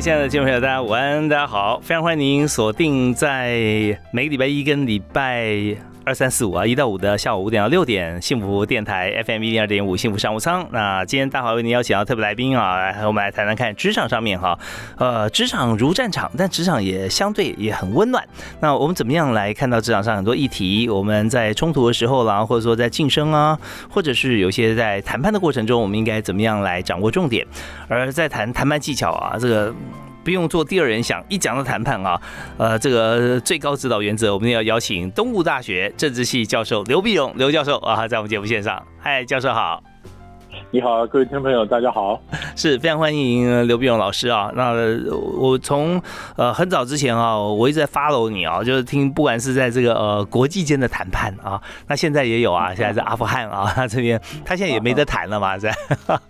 亲爱的听众朋友，大家午安，大家好，非常欢迎您锁定在每个礼拜一跟礼拜。二三四五啊，一到五的下午五点到六点，幸福电台 FM 一零二点五，幸福商务舱。那今天大华为您邀请到特别来宾啊，来我们来谈谈看职场上面哈，呃，职场如战场，但职场也相对也很温暖。那我们怎么样来看到职场上很多议题？我们在冲突的时候啦，或者说在晋升啊，或者是有些在谈判的过程中，我们应该怎么样来掌握重点？而在谈谈判技巧啊，这个。不用做第二人想，一讲到谈判啊，呃，这个最高指导原则，我们要邀请东吴大学政治系教授刘必勇刘教授啊，在我们节目线上，嗨，教授好。你好，各位听众朋友，大家好，是非常欢迎刘碧勇老师啊。那我从呃很早之前啊，我一直在 follow 你啊，就是听不管是在这个呃国际间的谈判啊，那现在也有啊，现在在阿富汗啊，他这边他现在也没得谈了嘛，在，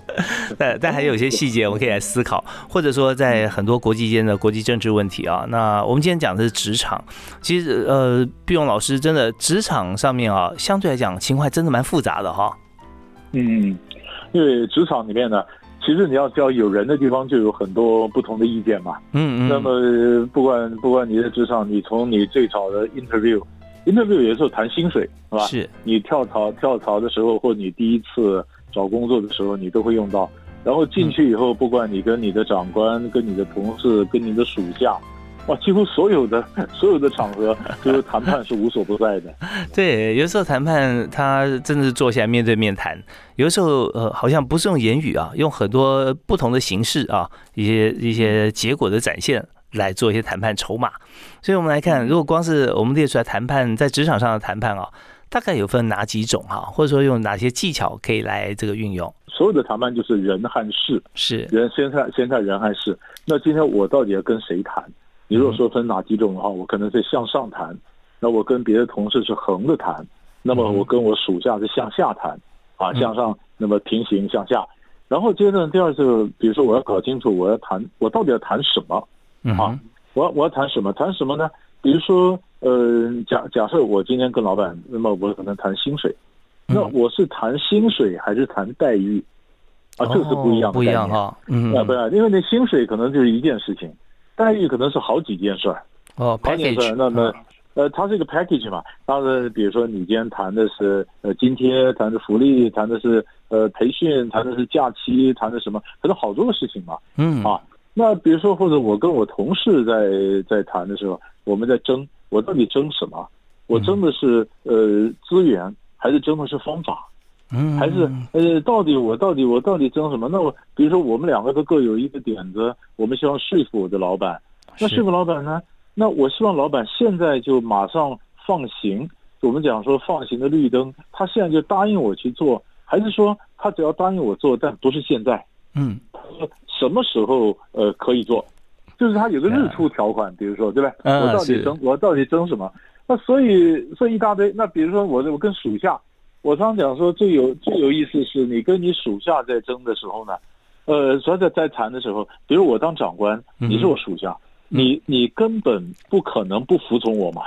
但但还有一些细节我们可以来思考，或者说在很多国际间的国际政治问题啊。那我们今天讲的是职场，其实呃碧勇老师真的职场上面啊，相对来讲情况真的蛮复杂的哈。嗯。因为职场里面呢，其实你要只要有人的地方，就有很多不同的意见嘛。嗯嗯。那么不管不管你在职场，你从你最早的 interview，interview 有时候谈薪水是吧？是。你跳槽跳槽的时候，或你第一次找工作的时候，你都会用到。然后进去以后，不管你跟你的长官、跟你的同事、跟你的属下。哇，几乎所有的所有的场合，就是谈判是无所不在的。对，有的时候谈判他真的是坐下来面对面谈，有的时候呃好像不是用言语啊，用很多不同的形式啊，一些一些结果的展现来做一些谈判筹码。所以我们来看，如果光是我们列出来谈判在职场上的谈判啊，大概有分哪几种哈，或者说用哪些技巧可以来这个运用？所有的谈判就是人和事，是人先看先看人和事。那今天我到底要跟谁谈？你如果说分哪几种的话，我可能是向上谈，那我跟别的同事是横着谈，那么我跟我属下是向下谈，啊，向上那么平行向下，然后接着第二次，比如说我要搞清楚我要谈我到底要谈什么，啊，我要我要谈什么？谈什么呢？比如说呃假假设我今天跟老板，那么我可能谈薪水，那我是谈薪水还是谈待遇？啊，这是不一样的不一样哈，嗯，啊不是，因为那薪水可能就是一件事情。待遇可能是好几件事儿，哦，package，那么，呃，它是一个 package 嘛。当然，比如说你今天谈的是呃津贴，谈的福利，谈的是呃培训，谈的是假期，谈的什么，可能好多个事情嘛。嗯啊，那比如说或者我跟我同事在在谈的时候，我们在争，我到底争什么？我争的是呃资源，还是争的是方法？嗯，还是呃，到底我到底我到底争什么？那我比如说我们两个都各有一个点子，我们希望说服我的老板。那说服老板呢？那我希望老板现在就马上放行。我们讲说放行的绿灯，他现在就答应我去做，还是说他只要答应我做，但不是现在？嗯，什么时候呃可以做？就是他有个日出条款，比如说对吧？我到底争我到底争什么？那所以所以一大堆。那比如说我我跟属下。我常讲说，最有最有意思是你跟你属下在争的时候呢，呃，所以在在谈的时候，比如我当长官，你是我属下，你你根本不可能不服从我嘛。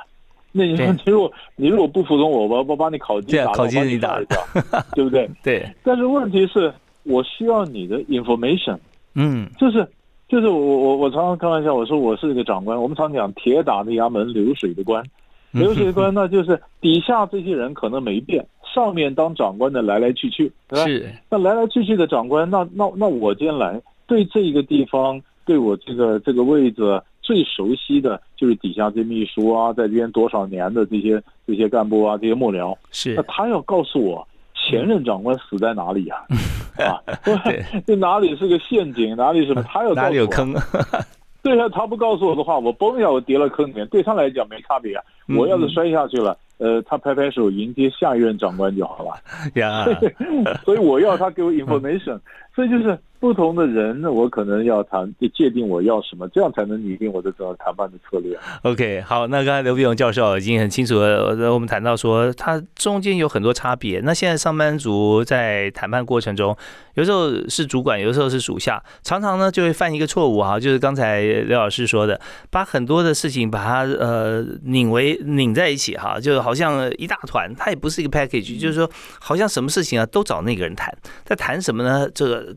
那你说，你如果你如果不服从我，我我把你烤鸡打，烤鸡你打掉，对不对？对。但是问题是，我需要你的 information，嗯，就是就是我我我常常开玩笑，我说我是一个长官，我们常讲铁打的衙门，流水的官。流水的官，那就是底下这些人可能没变，上面当长官的来来去去，对吧？是。那来来去去的长官，那那那我今天来，对这一个地方，对我这个这个位置最熟悉的就是底下这秘书啊，在这边多少年的这些这些干部啊，这些幕僚。是。那他要告诉我前任长官死在哪里呀？啊，对，这哪里是个陷阱，哪里什么？他要哪里有坑？对啊，他不告诉我的话，我嘣一下我跌了坑里面，对他来讲没差别啊。我要是摔下去了，呃，他拍拍手迎接下一任长官就好了。呀，所以我要他给我 information，所以就是不同的人，那我可能要谈，界定我要什么，这样才能拟定我的整个谈判的策略。OK，好，那刚才刘碧荣教授已经很清楚了，我们谈到说，他中间有很多差别。那现在上班族在谈判过程中，有时候是主管，有时候是属下，常常呢就会犯一个错误哈，就是刚才刘老师说的，把很多的事情把它呃拧为拧在一起哈，就好像一大团，它也不是一个 package，就是说好像什么事情啊都找那个人谈，在谈什么呢？这个。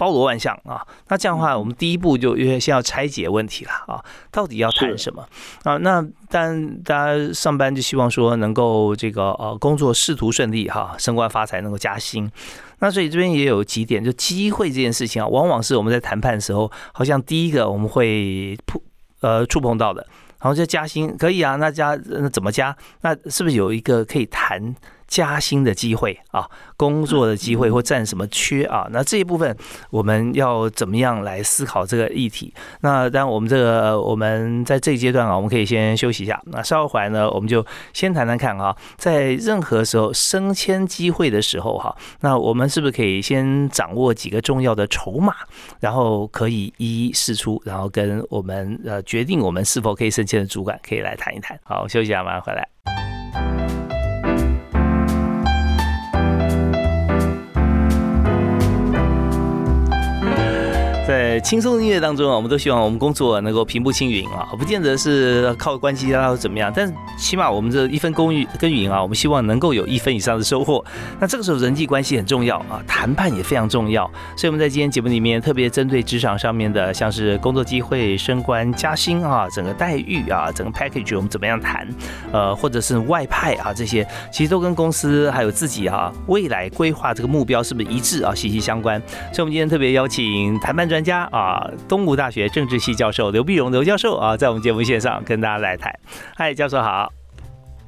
包罗万象啊，那这样的话，我们第一步就因为先要拆解问题了啊，到底要谈什么啊？那但大家上班就希望说能够这个呃工作仕途顺利哈，升官发财，能够加薪。那所以这边也有几点，就机会这件事情啊，往往是我们在谈判的时候，好像第一个我们会碰呃触碰到的。然后就加薪可以啊，那加那怎么加？那是不是有一个可以谈？加薪的机会啊，工作的机会或占什么缺啊？那这一部分我们要怎么样来思考这个议题？那当然，我们这个我们在这一阶段啊，我们可以先休息一下。那稍后回来呢，我们就先谈谈看啊，在任何时候升迁机会的时候哈，那我们是不是可以先掌握几个重要的筹码，然后可以一一试出，然后跟我们呃决定我们是否可以升迁的主管可以来谈一谈。好，休息一下，马上回来。轻松音乐当中啊，我们都希望我们工作能够平步青云啊，不见得是靠关系啊或怎么样，但起码我们这一分耕耘耕耘啊，我们希望能够有一分以上的收获。那这个时候人际关系很重要啊，谈判也非常重要。所以我们在今天节目里面特别针对职场上面的，像是工作机会、升官加薪啊，整个待遇啊，整个 package 我们怎么样谈？呃，或者是外派啊这些，其实都跟公司还有自己啊未来规划这个目标是不是一致啊，息息相关。所以我们今天特别邀请谈判专。专家啊，东吴大学政治系教授刘碧荣刘教授啊，在我们节目线上跟大家来谈。嗨，教授好。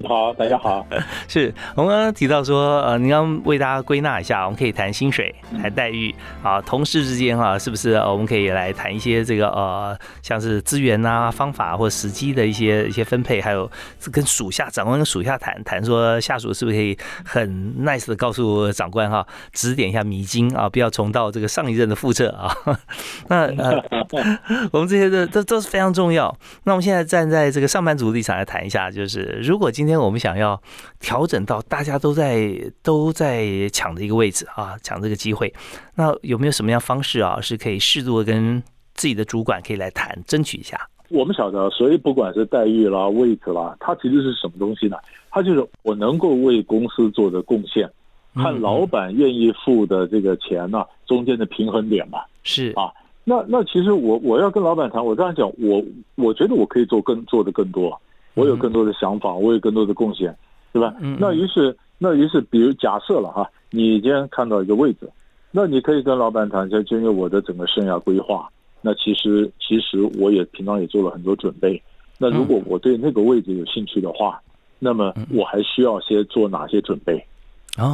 好，大家好。是我们刚刚提到说，呃，您刚为大家归纳一下，我们可以谈薪水、谈待遇啊，同事之间哈，是不是我们可以来谈一些这个呃，像是资源啊、方法或时机的一些一些分配，还有跟属下长官跟属下谈谈，说下属是不是可以很 nice 的告诉长官哈，指点一下迷津啊，不要重蹈这个上一任的覆辙啊。那呃，我们这些的都都是非常重要。那我们现在站在这个上班族立场来谈一下，就是如果今天。我们想要调整到大家都在都在抢的一个位置啊，抢这个机会，那有没有什么样方式啊，是可以适度的跟自己的主管可以来谈，争取一下？我们晓得，所以不管是待遇啦、位置啦，它其实是什么东西呢？它就是我能够为公司做的贡献，和老板愿意付的这个钱呢中间的平衡点嘛。是啊，那那其实我我要跟老板谈，我这样讲，我我觉得我可以做更做的更多。我有更多的想法，我有更多的贡献，对吧？那于是，那于是，比如假设了哈，你今天看到一个位置，那你可以跟老板谈，就因为我的整个生涯规划，那其实其实我也平常也做了很多准备。那如果我对那个位置有兴趣的话，那么我还需要先做哪些准备？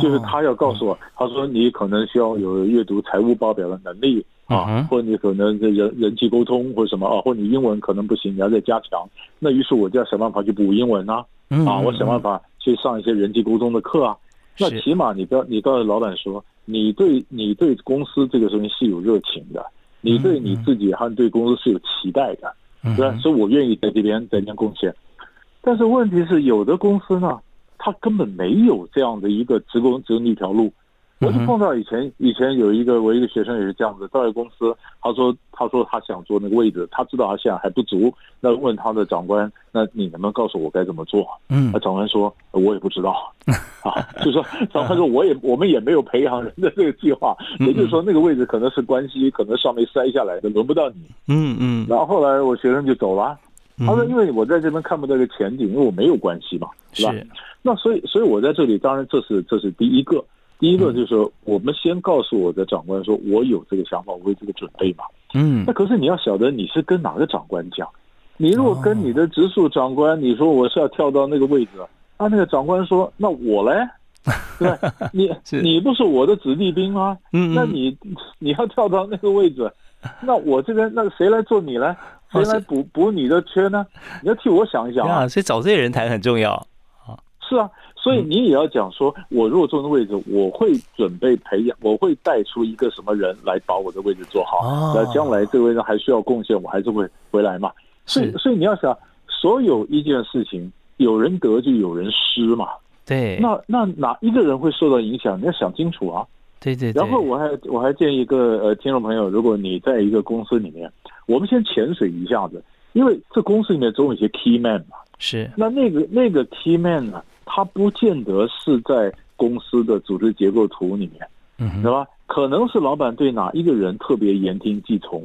就是他要告诉我，他说你可能需要有阅读财务报表的能力。啊，或者你可能这人人际沟通或者什么啊，或者你英文可能不行，你要再加强。那于是我就要想办法去补英文啊，啊，我想办法去上一些人际沟通的课啊。那起码你不要，你告诉老板说，你对你对公司这个东西是有热情的，你对你自己和对公司是有期待的，对吧？所以我愿意在这边在这边贡献。但是问题是，有的公司呢，他根本没有这样的一个职工职那一条路。我就碰到以前以前有一个我一个学生也是这样子，到一个公司，他说他说他想做那个位置，他知道他现在还不足，那问他的长官，那你能不能告诉我该怎么做？嗯，那长官说，我也不知道，啊，就说长官说我也我们也没有培养人的这个计划，也就是说那个位置可能是关系，可能上面塞下来的，轮不到你。嗯嗯。然后后来我学生就走了，他说因为我在这边看不到一个前景，因为我没有关系嘛，是吧？那所以所以我在这里，当然这是这是第一个。第一个就是说，我们先告诉我的长官说，我有这个想法，我有这个准备嘛。嗯。那可是你要晓得，你是跟哪个长官讲？你如果跟你的直属长官，你说我是要跳到那个位置，啊那个长官说，那我嘞，对你你不是我的子弟兵吗？嗯。那你你要跳到那个位置，那我这边那谁来做你呢？谁来补补你的缺呢？你要替我想一想啊。所以找这些人谈很重要啊。是啊。所以你也要讲说，我如果坐那位置，我会准备培养，我会带出一个什么人来把我的位置做好。那将来这个位置还需要贡献，我还是会回来嘛。所以，所以你要想，所有一件事情，有人得就有人失嘛。对。那那哪一个人会受到影响？你要想清楚啊。对对。然后我还我还建议一个呃听众朋友，如果你在一个公司里面，我们先潜水一下子，因为这公司里面总有一些 key man 嘛。是。那那个那个 key man 呢？他不见得是在公司的组织结构图里面，嗯，对吧？可能是老板对哪一个人特别言听计从，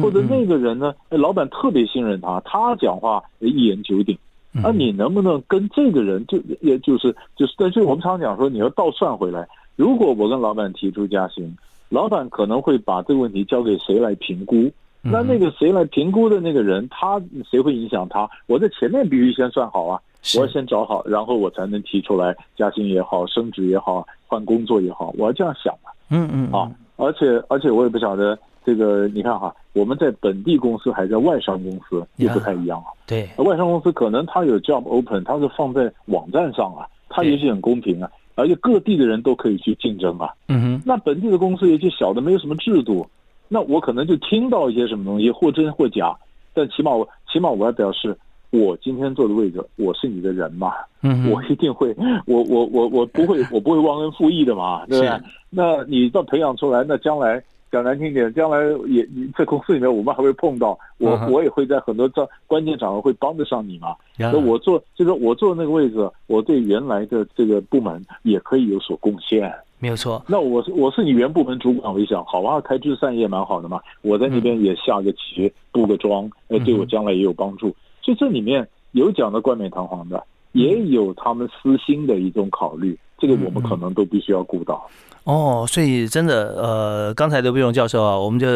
或者那个人呢，老板特别信任他，他讲话一言九鼎。那你能不能跟这个人就也就是就是，但是我们常讲说，你要倒算回来，如果我跟老板提出加薪，老板可能会把这个问题交给谁来评估？那那个谁来评估的那个人，他谁会影响他？我在前面必须先算好啊。我要先找好，然后我才能提出来加薪也好，升职也好，换工作也好，我要这样想嘛。嗯嗯啊，而且而且我也不晓得这个，你看哈，我们在本地公司还在外商公司又不太一样啊。对，外商公司可能它有 job open，它是放在网站上啊，它也许很公平啊，而且各地的人都可以去竞争啊。嗯哼，那本地的公司也许小的没有什么制度，那我可能就听到一些什么东西，或真或假，但起码我起码我要表示。我今天坐的位置，我是你的人嘛，嗯，我一定会，我我我我不会，我不会忘恩负义的嘛，对不对？那你到培养出来，那将来讲难听点，将来也你在公司里面，我们还会碰到我，我也会在很多这关键场合会帮得上你嘛。那我坐，就是，我坐那个位置，我对原来的这个部门也可以有所贡献，没有错。那我是我是你原部门主管，我想，好啊，开枝散叶蛮好的嘛。我在那边也下个棋，布个桩，呃，对我将来也有帮助。所以这里面有讲的冠冕堂皇的，也有他们私心的一种考虑，这个我们可能都必须要顾到。哦，所以真的，呃，刚才刘碧荣教授啊，我们就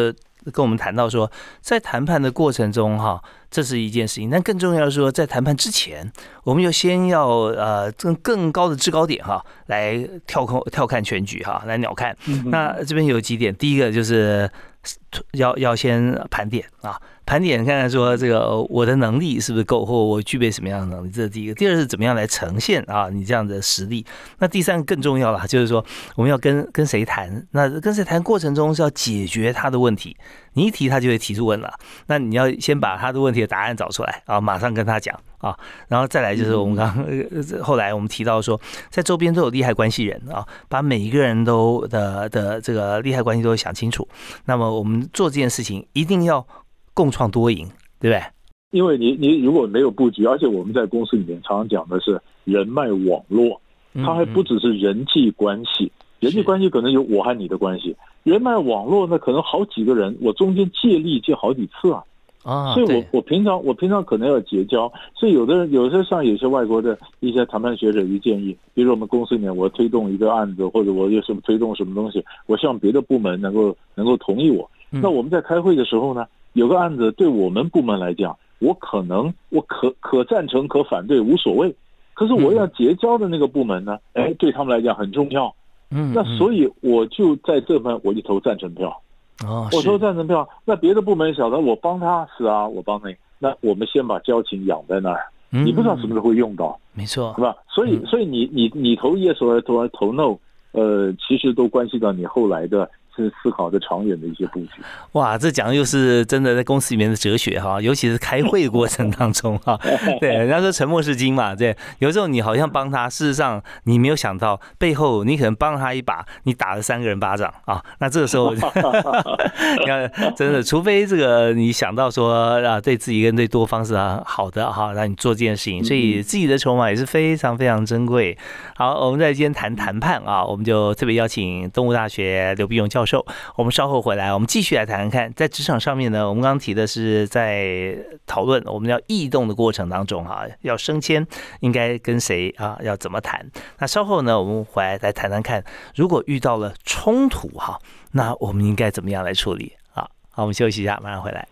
跟我们谈到说，在谈判的过程中，哈，这是一件事情，但更重要的是说，在谈判之前，我们要先要呃，更更高的制高点哈，来跳空跳看全局哈，来鸟看。那这边有几点，第一个就是要要先盘点啊。盘点看看说这个我的能力是不是够，或我具备什么样的能力，这是第一个。第二是怎么样来呈现啊你这样的实力。那第三个更重要了，就是说我们要跟跟谁谈，那跟谁谈过程中是要解决他的问题。你一提他就会提出问了，那你要先把他的问题的答案找出来啊，马上跟他讲啊，然后再来就是我们刚 后来我们提到说，在周边都有利害关系人啊，把每一个人都的的这个利害关系都想清楚。那么我们做这件事情一定要。共创多赢，对不对？因为你你如果没有布局，而且我们在公司里面常常讲的是人脉网络，它还不只是人际关系，人际关系可能有我和你的关系，人脉网络呢可能好几个人，我中间借力借好几次啊，啊，所以我我平常我平常可能要结交，所以有的人有些像有些外国的一些谈判学者就建议，比如我们公司里面我推动一个案子，或者我有什么推动什么东西，我希望别的部门能够能够同意我，那我们在开会的时候呢？有个案子对我们部门来讲，我可能我可可赞成可反对无所谓，可是我要结交的那个部门呢，哎，对他们来讲很重要，嗯，那所以我就在这份我就投赞成票，哦，我投赞成票，那别的部门晓得我帮他是啊，我帮你，那我们先把交情养在那儿，你不知道什么时候会用到，没错，是吧？所以所以你你你投 yes 或投投 no，呃，其实都关系到你后来的。是思考的长远的一些布局。哇，这讲的又是真的在公司里面的哲学哈，尤其是开会的过程当中哈。对，人家说沉默是金嘛，对。有时候你好像帮他，事实上你没有想到背后你可能帮他一把，你打了三个人巴掌啊。那这个时候，你看真的，除非这个你想到说啊，对自己跟对多方是啊好的哈，让你做这件事情，所以自己的筹码也是非常非常珍贵。好，我们在今天谈谈判啊，我们就特别邀请东吴大学刘碧勇教授。我们稍后回来，我们继续来谈谈看，在职场上面呢，我们刚刚提的是在讨论我们要异动的过程当中哈，要升迁应该跟谁啊，要怎么谈？那稍后呢，我们回来来谈谈看，如果遇到了冲突哈，那我们应该怎么样来处理？好，好，我们休息一下，马上回来。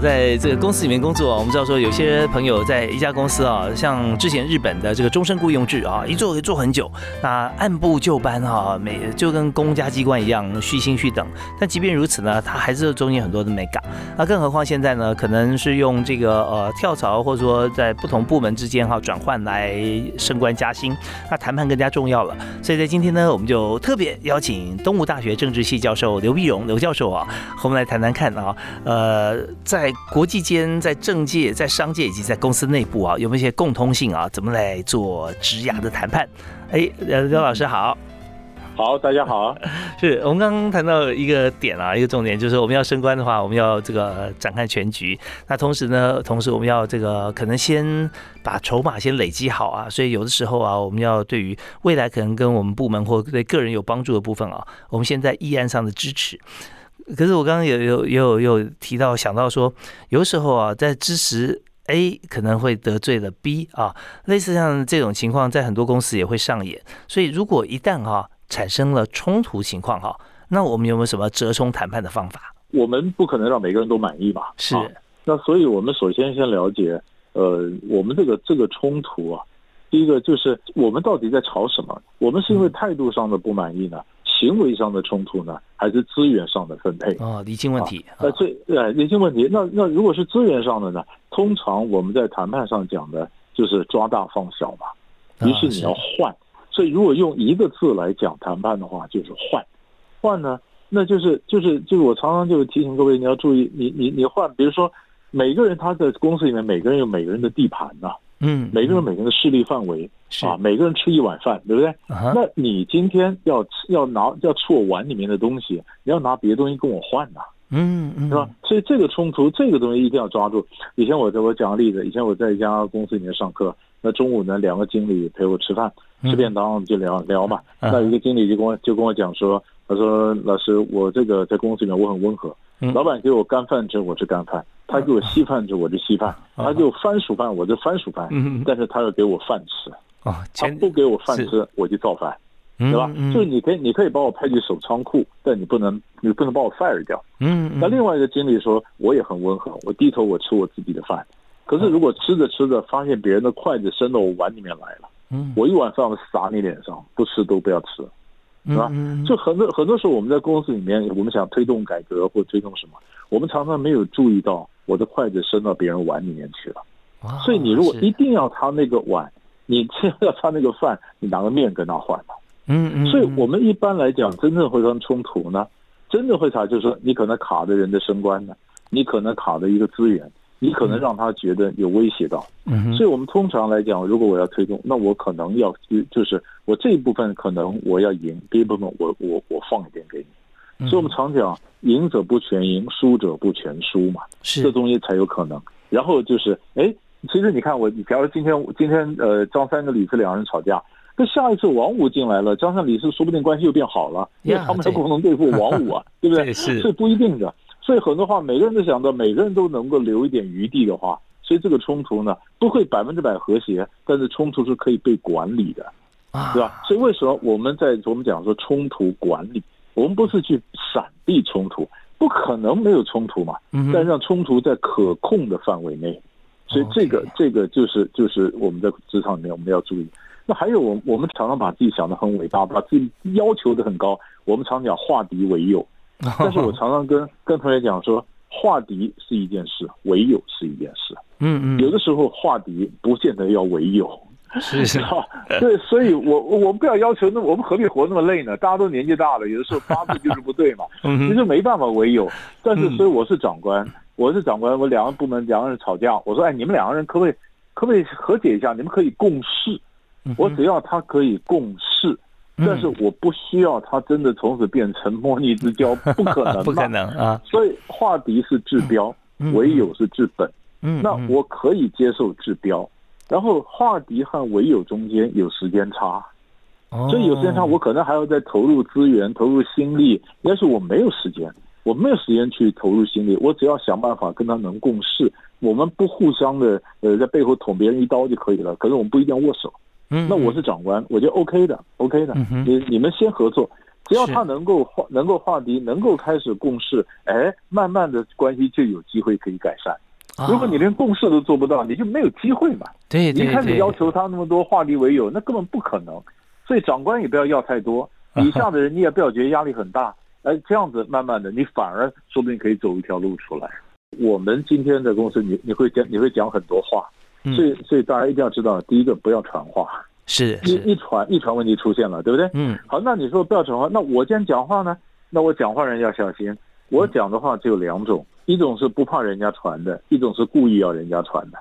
在这个公司里面工作，我们知道说有些朋友在一家公司啊，像之前日本的这个终身雇佣制啊，一做可以做很久，那按部就班啊，每就跟公家机关一样续薪续等。但即便如此呢，他还是中间很多的美感。那更何况现在呢，可能是用这个呃跳槽或者说在不同部门之间哈转换来升官加薪，那谈判更加重要了。所以在今天呢，我们就特别邀请东吴大学政治系教授刘碧荣刘教授啊，和我们来谈谈看啊，呃，在国际间、在政界、在商界以及在公司内部啊，有没有一些共通性啊？怎么来做职涯的谈判？哎，刘老师好。好，大家好。是我们刚刚谈到一个点啊，一个重点就是我们要升官的话，我们要这个展开全局。那同时呢，同时我们要这个可能先把筹码先累积好啊。所以有的时候啊，我们要对于未来可能跟我们部门或对个人有帮助的部分啊，我们先在议案上的支持。可是我刚刚有有有有提到想到说，有时候啊，在支持 A 可能会得罪了 B 啊，类似像这种情况，在很多公司也会上演。所以如果一旦哈。产生了冲突情况哈，那我们有没有什么折冲谈判的方法？我们不可能让每个人都满意吧？是。那所以我们首先先了解，呃，我们这个这个冲突啊，第一个就是我们到底在吵什么？我们是因为态度上的不满意呢，行为上的冲突呢，还是资源上的分配？哦，理清问题。呃，最呃理清问题。那那如果是资源上的呢？通常我们在谈判上讲的就是抓大放小嘛。于是你要换。所以，如果用一个字来讲谈判的话，就是换。换呢，那就是就是就是我常常就提醒各位，你要注意，你你你换，比如说每个人他在公司里面，每个人有每个人的地盘呐，嗯，每个人每个人的势力范围啊，每个人吃一碗饭，对不对？那你今天要吃要拿要吃我碗里面的东西，你要拿别的东西跟我换呐，嗯嗯，是吧？所以这个冲突，这个东西一定要抓住。以前我在我讲个例子，以前我在一家公司里面上课。那中午呢，两个经理陪我吃饭，吃便当就聊聊嘛。那一个经理就跟我就跟我讲说，他说老师，我这个在公司里面我很温和，老板给我干饭吃我吃干饭，他给我稀饭吃我吃稀饭，他给我番薯饭我吃番薯饭，但是他要给我饭吃。啊，他不给我饭吃我就造反，对吧？就是你可以你可以把我派去守仓库，但你不能你不能把我 fire 掉。嗯，那另外一个经理说，我也很温和，我低头我吃我自己的饭。可是，如果吃着吃着发现别人的筷子伸到我碗里面来了，嗯，我一碗饭我撒你脸上，不吃都不要吃，是吧？就很多很多时候，我们在公司里面，我们想推动改革或推动什么，我们常常没有注意到我的筷子伸到别人碗里面去了。所以，你如果一定要他那个碗，你要他那个饭，你拿个面跟他换嘛。嗯嗯。所以我们一般来讲，真正会生冲突呢，真正会啥？就是说，你可能卡的人的升官呢，你可能卡的一个资源。你可能让他觉得有威胁到，所以我们通常来讲，如果我要推动，那我可能要就就是我这一部分可能我要赢，第一部分我我我放一点给你，所以我们常讲赢者不全赢，输者不全输嘛，这东西才有可能。然后就是，哎，其实你看我，你假如今天今天呃张三跟李四两人吵架，那下一次王五进来了，张三李四说不定关系又变好了，因为他们要共同对付王五啊，对不对？是。不一定的。所以很多话，每个人都想到，每个人都能够留一点余地的话，所以这个冲突呢，不会百分之百和谐，但是冲突是可以被管理的，啊，对吧？所以为什么我们在我们讲说冲突管理，我们不是去闪避冲突，不可能没有冲突嘛，但让冲突在可控的范围内，所以这个这个就是就是我们在职场里面我们要注意。那还有我我们常常把自己想的很伟大，把自己要求的很高，我们常讲化敌为友。但是我常常跟跟同学讲说，化敌是一件事，为友是一件事。嗯嗯，有的时候化敌不见得要为友，是 是吧？对，所以我我我们不要要求那我们何必活那么累呢？大家都年纪大了，有的时候八字就是不对嘛，其实没办法为友。但是所以我是长官，我是长官，我两个部门两个人吵架，我说哎，你们两个人可不可以可不可以和解一下？你们可以共事，我只要他可以共事。但是我不需要他真的从此变成莫逆之交，不可能，不可能啊！所以化敌是治标，唯友是治本。嗯，那我可以接受治标，然后化敌和唯友中间有时间差，所以有时间差，我可能还要再投入资源、投入心力。但是我没有时间，我没有时间去投入心力，我只要想办法跟他能共事，我们不互相的呃在背后捅别人一刀就可以了。可是我们不一定要握手。嗯，那我是长官，我就 OK 的，OK 的。你你们先合作，只要他能够化能够化敌，能够开始共事，哎，慢慢的关系就有机会可以改善。如果你连共事都做不到，你就没有机会嘛。对对对。一开始要求他那么多化敌为友，那根本不可能。所以长官也不要要太多，底下的人你也不要觉得压力很大。哎，这样子慢慢的，你反而说不定可以走一条路出来。我们今天的公司，你你会讲你会讲很多话，所以所以大家一定要知道，第一个不要传话。是，一一传一传问题出现了，对不对？嗯。好，那你说不要传话，那我今天讲话呢？那我讲话人要小心。我讲的话只有两种，一种是不怕人家传的，一种是故意要人家传的。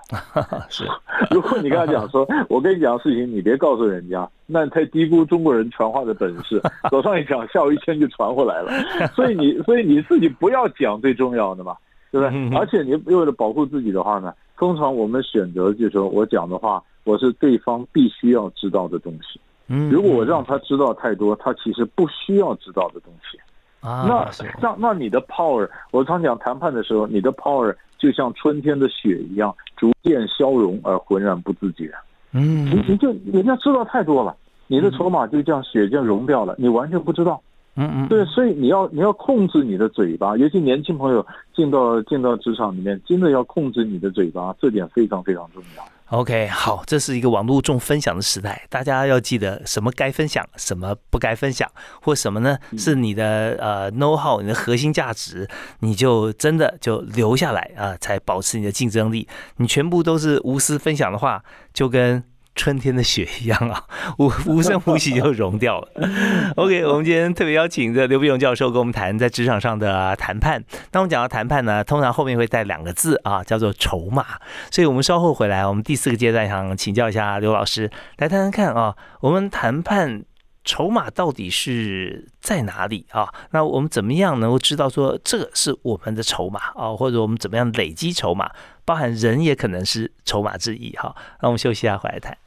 是。如果你跟他讲说，我跟你讲事情，你别告诉人家，那你太低估中国人传话的本事。早上一讲，下午一天就传回来了。所以你，所以你自己不要讲最重要的嘛，对不对？而且你为了保护自己的话呢，通常我们选择就是说我讲的话。我是对方必须要知道的东西，嗯，如果我让他知道太多，他其实不需要知道的东西，啊，那那那你的 power，我常讲谈判的时候，你的 power 就像春天的雪一样，逐渐消融而浑然不自觉，嗯，你你就人家知道太多了，你的筹码就这样雪就融掉了，你完全不知道，嗯嗯，对，所以你要你要控制你的嘴巴，尤其年轻朋友进到进到职场里面，真的要控制你的嘴巴，这点非常非常重要。OK，好，这是一个网络重分享的时代，大家要记得什么该分享，什么不该分享，或什么呢？是你的呃 know how，你的核心价值，你就真的就留下来啊，才保持你的竞争力。你全部都是无私分享的话，就跟。春天的雪一样啊，无无声无息就融掉了。OK，我们今天特别邀请的刘碧荣教授跟我们谈在职场上的谈判。当我们讲到谈判呢，通常后面会带两个字啊，叫做筹码。所以我们稍后回来，我们第四个阶段想请教一下刘老师，来谈谈看啊，我们谈判。筹码到底是在哪里啊？那我们怎么样能够知道说这个是我们的筹码啊？或者我们怎么样累积筹码？包含人也可能是筹码之一哈。那我们休息一下，回来谈。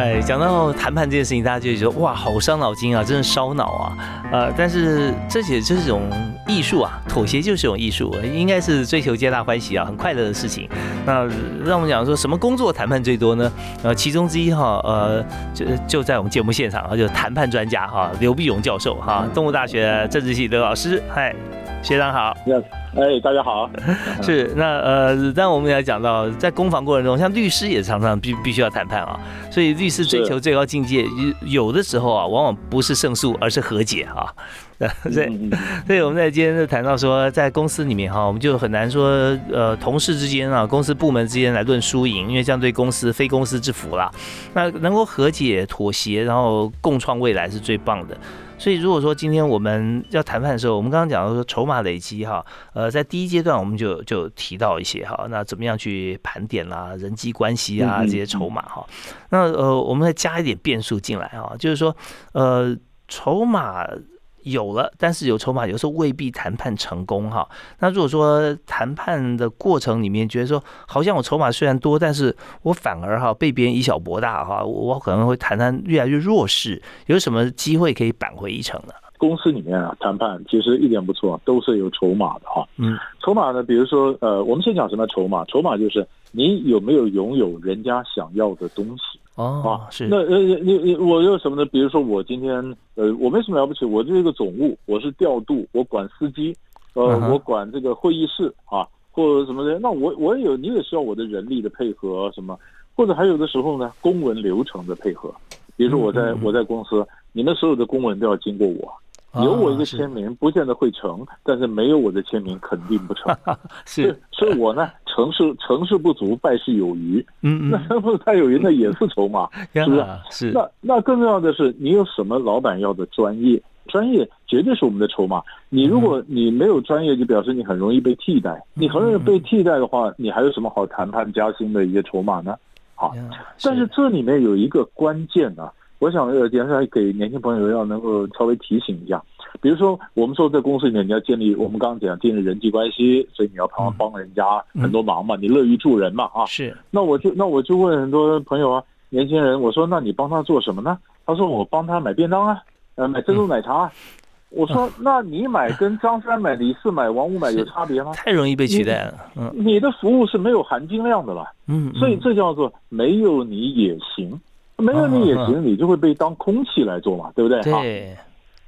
哎，讲到谈判这件事情，大家就觉得哇，好伤脑筋啊，真的烧脑啊。呃，但是这些就是种艺术啊，妥协就是种艺术，应该是追求皆大欢喜啊，很快乐的事情。那让我们讲说什么工作谈判最多呢？呃，其中之一哈，呃，就就在我们节目现场啊，就谈判专家哈，刘碧荣教授哈，东吴大学政治系刘老师，嗨，学长好。哎，大家好。是那呃，但我们也讲到，在攻防过程中，像律师也常常必必须要谈判啊，所以律师追求最高境界，有的时候啊，往往不是胜诉，而是和解啊。所以，所以我们在今天就谈到说，在公司里面哈，我们就很难说呃，同事之间啊，公司部门之间来论输赢，因为这样对公司非公司之福啦。那能够和解、妥协，然后共创未来是最棒的。所以，如果说今天我们要谈判的时候，我们刚刚讲到说筹码累积哈，呃，在第一阶段我们就就提到一些哈，那怎么样去盘点啦，人际关系啊这些筹码哈，那呃，我们再加一点变数进来哈，就是说呃，筹码。有了，但是有筹码，有时候未必谈判成功哈。那如果说谈判的过程里面觉得说，好像我筹码虽然多，但是我反而哈被别人以小博大哈，我可能会谈谈越来越弱势，有什么机会可以扳回一城呢？公司里面啊，谈判其实一点不错，都是有筹码的哈。嗯，筹码呢，比如说呃，我们先讲什么筹码？筹码就是你有没有拥有人家想要的东西。哦，是那呃，你你我有什么呢？比如说我今天呃，我没什么了不起，我就是一个总务，我是调度，我管司机，呃，我管这个会议室啊，或者什么的。那我我也有，你也需要我的人力的配合什么，或者还有的时候呢，公文流程的配合。比如说我在我在公司，你们所有的公文都要经过我。有我一个签名，不见得会成，但是没有我的签名肯定不成。是，所以我呢，成事成事不足，败事有余。嗯嗯，那不太有余，那也是筹码，是不是？是。那那更重要的是，你有什么老板要的专业？专业绝对是我们的筹码。你如果你没有专业，就表示你很容易被替代。你很容易被替代的话，你还有什么好谈判加薪的一些筹码呢？好，但是这里面有一个关键啊。我想呃，电视台给年轻朋友要能够稍微提醒一下，比如说我们说在公司里面你要建立，我们刚刚讲建立人际关系，所以你要帮帮人家很多忙嘛，你乐于助人嘛啊。是。那我就那我就问很多朋友啊，年轻人，我说那你帮他做什么呢？他说我帮他买便当啊，呃，买珍珠奶茶啊。我说，那你买跟张三买、李四买、王五买有差别吗？太容易被取代了。嗯，你的服务是没有含金量的了。嗯，所以这叫做没有你也行，没有你也行，你就会被当空气来做嘛，对不对？对。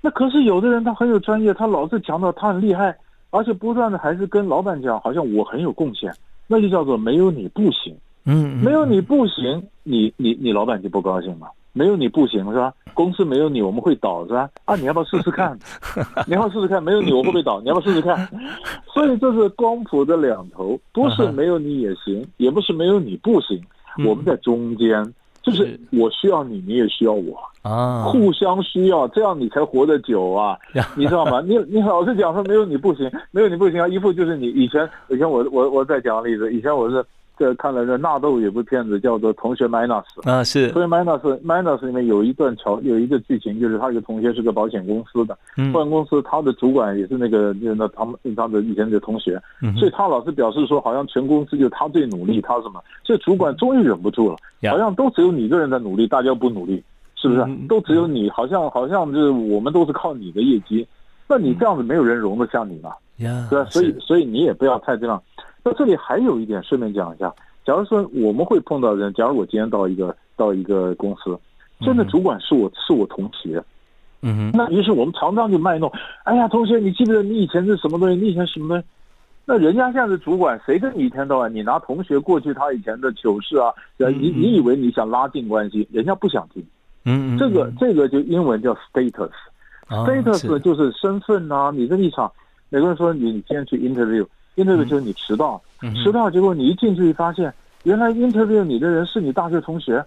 那可是有的人他很有专业，他老是强调他很厉害，而且不断的还是跟老板讲，好像我很有贡献，那就叫做没有你不行。嗯，没有你不行，你你你老板就不高兴嘛。没有你不行是吧？公司没有你我们会倒是吧？啊，你要不要试试看？你要不要试试看？没有你我会不会倒？你要不要试试看？所以这是光谱的两头，不是没有你也行，也不是没有你不行，我们在中间，就是我需要你，你也需要我啊，互相需要，这样你才活得久啊，你知道吗？你你老是讲说没有你不行，没有你不行啊，一副就是你以前以前我我我再讲个例子，以前我是。这看了这纳豆有部片子叫做《同学 minus》啊，是。同学 minus minus 里面有一段桥有一个剧情，就是他一个同学是个保险公司的，保险公司他的主管也是那个就那他们他的以前的同学，所以他老是表示说好像全公司就他最努力，他什么？所以主管终于忍不住了，好像都只有你一个人在努力，大家不努力，是不是？都只有你，好像好像就是我们都是靠你的业绩，那你这样子没有人容得下你嘛？对吧？所以所以你也不要太这样。那这里还有一点，顺便讲一下。假如说我们会碰到人，假如我今天到一个到一个公司，真的主管是我是我同学，嗯哼，那于是我们常常就卖弄，哎呀，同学，你记不记得你以前是什么东西？你以前什么东西？那人家现在的主管，谁跟你一天到晚你拿同学过去他以前的糗事啊？你你以为你想拉近关系，人家不想听。嗯，这个这个就英文叫 status，status 就是身份啊，你的立场。每个人说你你今天去 interview。interview 就是你迟到，迟到结果你一进去发现，原来 interview 你的人是你大学同学。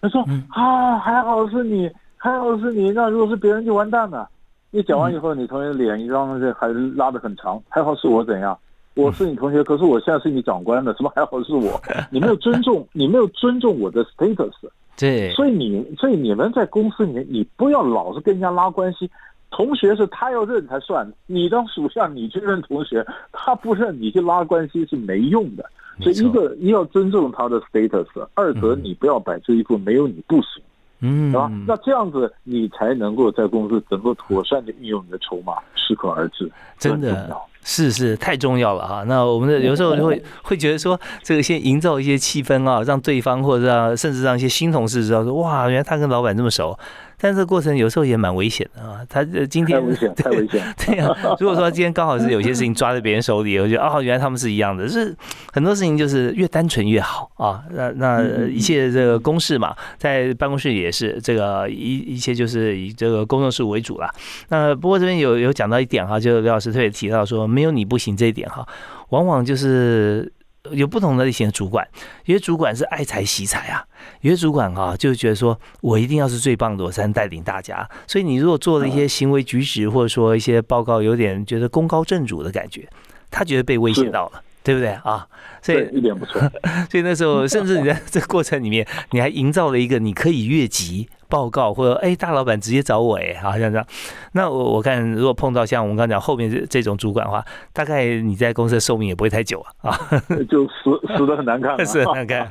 他说啊，还好是你，还好是你。那如果是别人就完蛋了。你讲完以后，你同学脸一张，这还拉得很长。还好是我怎样？我是你同学，可是我现在是你长官的，什么还好是我？你没有尊重，你没有尊重我的 status。对。所以你，所以你们在公司里面，你不要老是跟人家拉关系。同学是他要认才算，你当属下你去认同学，他不认你去拉关系是没用的。所以一个你要尊重他的 status，二则你不要摆出一副没有你不行，嗯，是吧？那这样子你才能够在公司能够妥善的运用你的筹码，适可而止，真的。是是太重要了哈，那我们的有时候就会 会觉得说，这个先营造一些气氛啊，让对方或者让甚至让一些新同事知道说，哇，原来他跟老板这么熟。但这个过程有时候也蛮危险的啊！他今天太危险，太危险。对呀，如果说今天刚好是有些事情抓在别人手里，我觉得哦，原来他们是一样的。是很多事情就是越单纯越好啊。那那一切这个公事嘛，在办公室也是这个一一切就是以这个公众事务为主啦。那不过这边有有讲到一点哈，就刘老师特别提到说，没有你不行这一点哈，往往就是。有不同的类型的主管，有些主管是爱财惜财啊，有些主管哈就觉得说我一定要是最棒的，我才能带领大家。所以你如果做了一些行为举止，或者说一些报告，有点觉得功高震主的感觉，他觉得被威胁到了，对不对啊？所以一点不错。所以那时候，甚至你在这个过程里面，你还营造了一个你可以越级。报告或者哎，大老板直接找我哎，好像这样。那我我看，如果碰到像我们刚刚讲后面这这种主管的话，大概你在公司的寿命也不会太久啊，啊，就死死的 很难看，死很难看。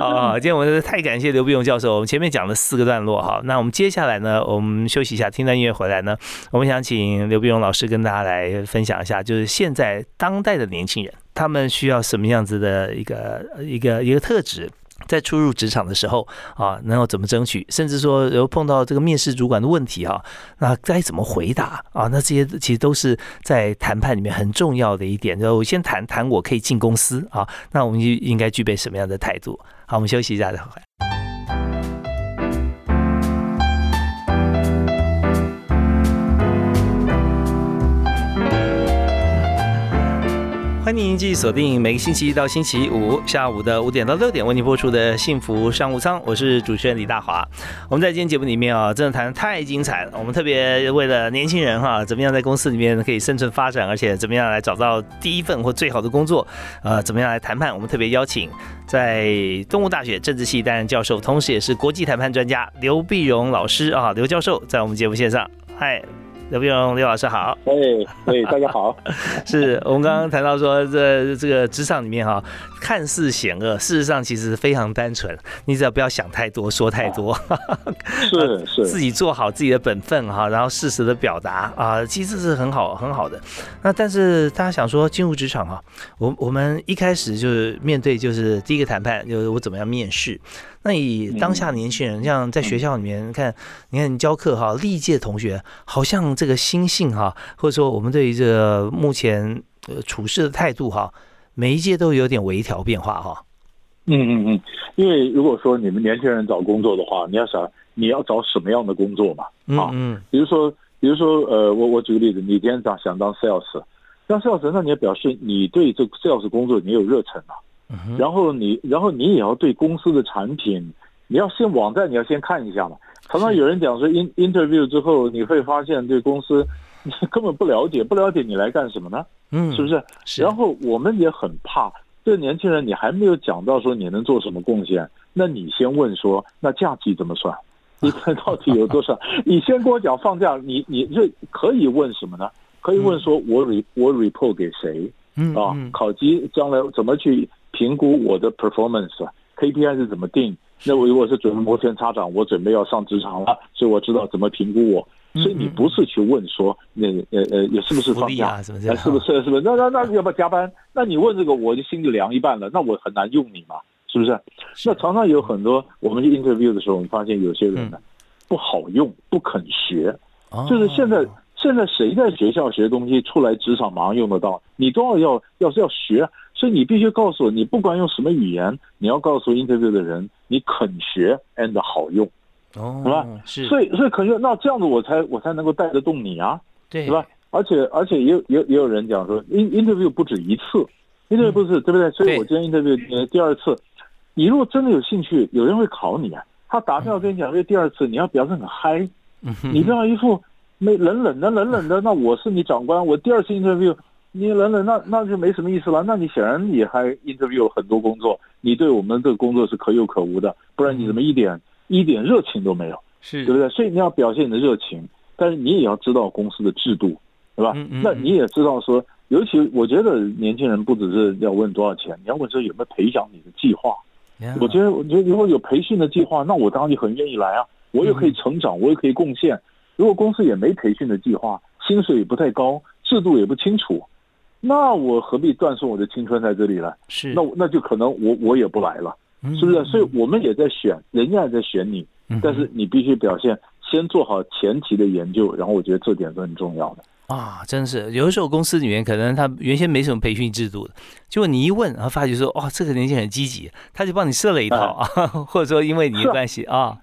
好，今天我们太感谢刘碧勇教授，我们前面讲了四个段落哈，那我们接下来呢，我们休息一下，听段音乐回来呢，我们想请刘碧勇老师跟大家来分享一下，就是现在当代的年轻人，他们需要什么样子的一个一个一个特质。在初入职场的时候啊，能够怎么争取？甚至说，有碰到这个面试主管的问题啊，那该怎么回答啊？那这些其实都是在谈判里面很重要的一点。就我先谈谈，我可以进公司啊，那我们就应该具备什么样的态度？好，我们休息一下再回。欢迎继续锁定每个星期一到星期五下午的五点到六点为您播出的幸福商务舱，我是主持人李大华。我们在今天节目里面啊，真的谈的太精彩了。我们特别为了年轻人哈，怎么样在公司里面可以生存发展，而且怎么样来找到第一份或最好的工作，呃，怎么样来谈判？我们特别邀请在东吴大学政治系担任教授，同时也是国际谈判专家刘碧荣老师啊，刘教授在我们节目线上。嗨。刘碧荣刘老师好。哎哎，大家好。是我们刚刚谈到说，这这个职场里面哈，看似险恶，事实上其实非常单纯。你只要不要想太多，说太多，是 是，自己做好自己的本分哈，然后适时的表达啊，其实是很好很好的。那但是大家想说进入职场哈，我我们一开始就是面对就是第一个谈判，就是我怎么样面试。那以当下年轻人，像在学校里面看，你看你教课哈，历届同学好像这个心性哈，或者说我们对于这个目前呃处事的态度哈，每一届都有点微调变化哈。嗯嗯嗯，因为如果说你们年轻人找工作的话，你要想你要找什么样的工作嘛？啊，嗯，比如说比如说呃，我我举个例子，你今天想想当 sales，当 sales，那你要表示你对这个 sales 工作你有热忱啊。然后你，然后你也要对公司的产品，你要先网站你要先看一下嘛。常常有人讲说，in interview 之后你会发现对公司你根本不了解，不了解你来干什么呢？嗯，是不是？然后我们也很怕，这年轻人你还没有讲到说你能做什么贡献，那你先问说，那假期怎么算？你看到底有多少？你先跟我讲放假，你你这可以问什么呢？可以问说我 re 我 report 给谁？嗯啊，考级将来怎么去？评估我的 performance，KPI 是怎么定？那我如果是准备摩拳擦掌，我准备要上职场了，所以我知道怎么评估我。所以你不是去问说，那呃呃，也是不是放假？是不是？是不是？那那那要不要加班？那你问这个，我就心就凉一半了。那我很难用你嘛，是不是？那常常有很多我们去 interview 的时候，我们发现有些人呢不好用，不肯学，就是现在现在谁在学校学东西，出来职场马上用得到？你都要要要是要学。所以你必须告诉我，你不管用什么语言，你要告诉 interview 的人，你肯学 and 好用，哦，是吧？是。所以所以肯学，那这样子我才我才能够带得动你啊，对，是吧？而且而且也也也有人讲说，in interview 不止一次，interview 不是对不对？所以我今天 interview 第二次，你如果真的有兴趣，有人会考你啊。他打电话跟你讲，这第二次你要表示很嗨，你不要一副没冷冷的冷冷的，那我是你长官，我第二次 interview。你冷冷，那那就没什么意思了。那你显然你还 interview 很多工作，你对我们这个工作是可有可无的，不然你怎么一点一点热情都没有？是对不对？所以你要表现你的热情，但是你也要知道公司的制度，对吧？那你也知道说，尤其我觉得年轻人不只是要问多少钱，你要问说有没有培养你的计划。我觉得，我觉得如果有培训的计划，那我当然就很愿意来啊。我也可以成长，我也可以贡献。如果公司也没培训的计划，薪水也不太高，制度也不清楚。那我何必断送我的青春在这里了？是，那那就可能我我也不来了，是不是？所以我们也在选，人家也在选你，但是你必须表现，先做好前期的研究，然后我觉得这点是很重要的。啊，真是有的时候公司里面可能他原先没什么培训制度的，结果你一问，然后发觉说，哦，这个年轻人很积极，他就帮你设了一套啊，或者说因为你的关系啊，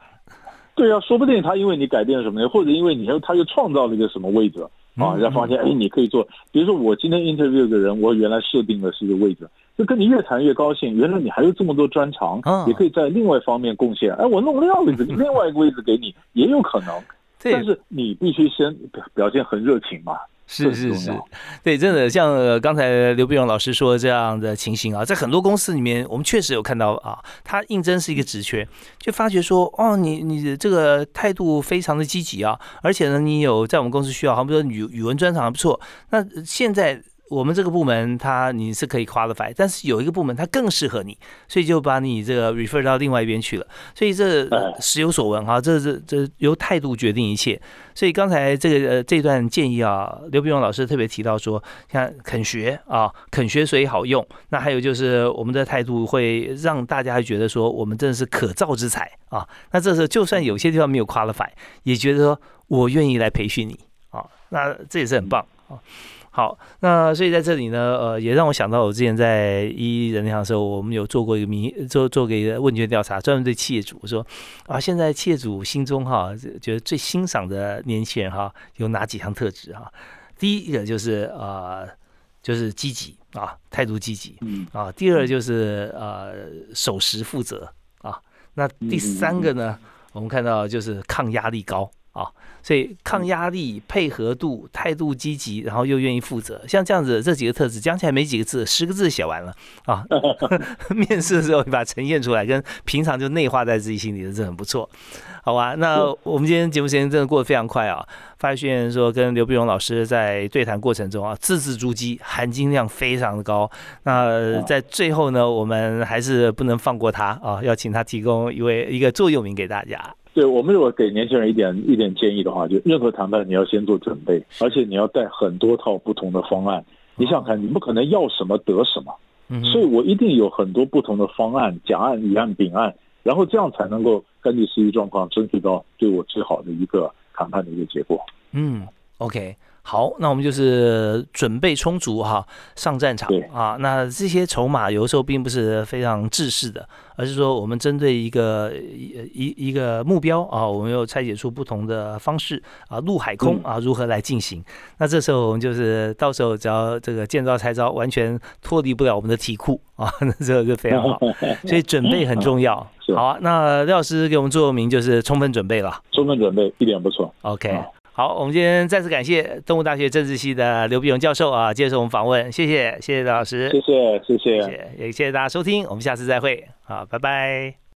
对啊，说不定他因为你改变了什么，或者因为你又他又创造了一个什么位置。啊，人家发现，哎，你可以做，比如说我今天 interview 的人，我原来设定的是一个位置，就跟你越谈越高兴。原来你还有这么多专长，也可以在另外一方面贡献。哎，我弄另外一个 另外一个位置给你，也有可能。但是你必须先表现很热情嘛。是是是，对，真的像刚才刘碧荣老师说的这样的情形啊，在很多公司里面，我们确实有看到啊，他应征是一个职缺，就发觉说，哦，你你这个态度非常的积极啊，而且呢，你有在我们公司需要，好比说语语文专长还不错，那现在。我们这个部门，他你是可以 qualify，但是有一个部门它更适合你，所以就把你这个 refer 到另外一边去了。所以这时有所闻哈，这这这由态度决定一切。所以刚才这个呃这段建议啊，刘碧荣老师特别提到说，像肯学啊，肯学所以好用。那还有就是我们的态度会让大家觉得说，我们真的是可造之才啊。那这时候就算有些地方没有 qualify，也觉得说我愿意来培训你啊。那这也是很棒啊。好，那所以在这里呢，呃，也让我想到我之前在一人行的时候，我们有做过一个民做做个一个问卷调查，专门对企业主说啊，现在企业主心中哈，觉得最欣赏的年轻人哈，有哪几项特质哈？第一个就是呃，就是积极啊，态度积极，嗯啊，第二就是呃，守时负责啊，那第三个呢，我们看到就是抗压力高啊，所以抗压力、配合度、态度积极，然后又愿意负责，像这样子这几个特质，讲起来没几个字，十个字写完了啊。面试的时候你把它呈现出来，跟平常就内化在自己心里的，这很不错，好吧？那我们今天节目时间真的过得非常快啊。发现说跟刘碧荣老师在对谈过程中啊，字字珠玑，含金量非常的高。那在最后呢，我们还是不能放过他啊，要请他提供一位一个座右铭给大家。对我们如果给年轻人一点一点建议的话，就任何谈判你要先做准备，而且你要带很多套不同的方案。你想看，你不可能要什么得什么，所以我一定有很多不同的方案，甲案、乙案、丙案，然后这样才能够根据实际状况争取到对我最好的一个谈判的一个结果。嗯，OK。好，那我们就是准备充足哈，上战场啊。那这些筹码有的时候并不是非常制式的，而是说我们针对一个一一个目标啊，我们又拆解出不同的方式啊，陆海空啊如何来进行。那这时候我们就是到时候只要这个见招拆招，完全脱离不了我们的题库啊，那这个就非常好。所以准备很重要。好啊，那廖老师给我们座右铭就是充分准备了，充分准备一点不错。OK。好，我们今天再次感谢东吴大学政治系的刘碧荣教授啊，接受我们访问，谢谢，谢谢老师，谢谢，谢谢，也谢谢大家收听，我们下次再会，好，拜拜。